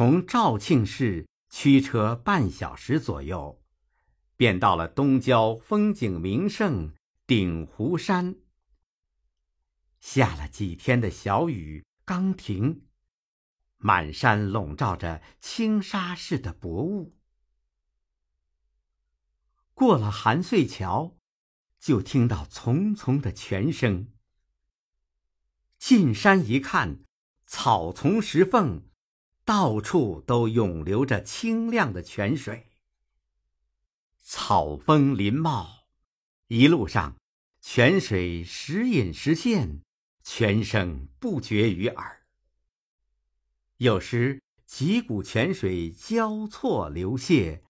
从肇庆市驱车半小时左右，便到了东郊风景名胜鼎湖山。下了几天的小雨，刚停，满山笼罩着轻纱似的薄雾。过了韩穗桥，就听到丛丛的泉声。进山一看，草丛石缝，到处都涌流着清亮的泉水。草丰林茂，一路上泉水时隐时现，泉声不绝于耳。有时几股泉水交错流泻，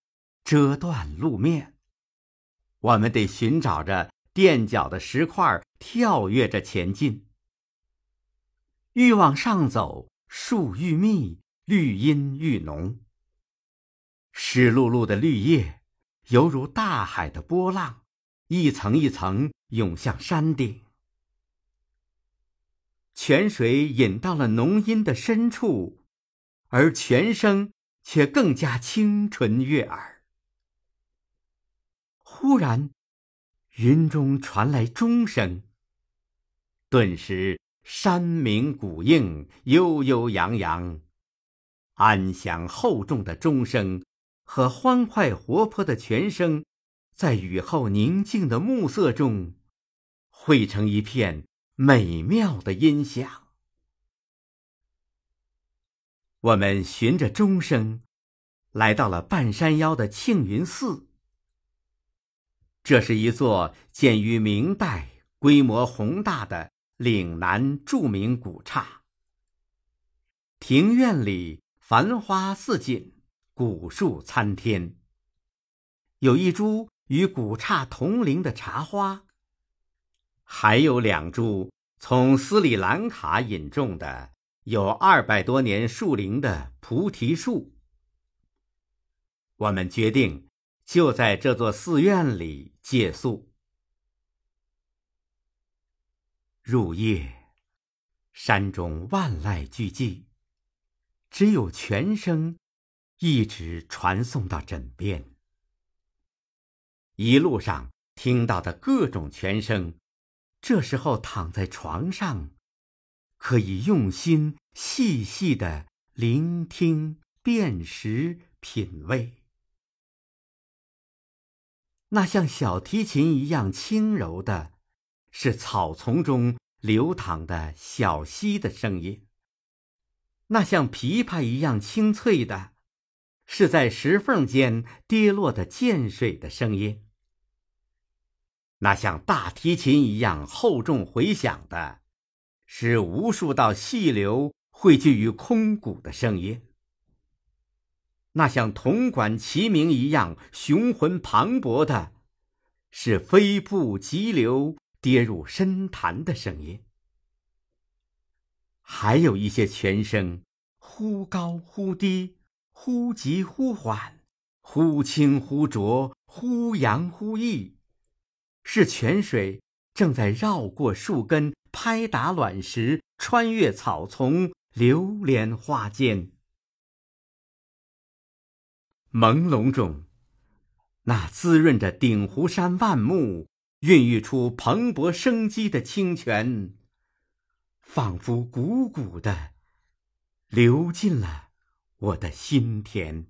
遮断路面，我们得寻找着垫脚的石块，跳跃着前进。愈往上走，树愈密，绿荫愈浓。湿漉漉的绿叶，犹如大海的波浪，一层一层涌向山顶。泉水引到了浓荫的深处，而泉声却更加清纯悦耳。忽然，云中传来钟声，顿时。山鸣谷应，悠悠扬扬，安详厚重的钟声和欢快活泼的泉声，在雨后宁静的暮色中，汇成一片美妙的音响。我们循着钟声，来到了半山腰的庆云寺。这是一座建于明代、规模宏大的。岭南著名古刹，庭院里繁花似锦，古树参天。有一株与古刹同龄的茶花，还有两株从斯里兰卡引种的有二百多年树龄的菩提树。我们决定就在这座寺院里借宿。入夜，山中万籁俱寂，只有泉声一直传送到枕边。一路上听到的各种泉声，这时候躺在床上，可以用心细细的聆听、辨识、品味。那像小提琴一样轻柔的。是草丛中流淌的小溪的声音。那像琵琶一样清脆的，是在石缝间跌落的涧水的声音。那像大提琴一样厚重回响的，是无数道细流汇聚于空谷的声音。那像铜管齐鸣一样雄浑磅礴的，是飞瀑急流。跌入深潭的声音，还有一些泉声，忽高忽低，忽急忽缓，忽清忽浊，忽扬忽抑，是泉水正在绕过树根，拍打卵石，穿越草丛，流连花间。朦胧中，那滋润着鼎湖山万木。孕育出蓬勃生机的清泉，仿佛汩汩的流进了我的心田。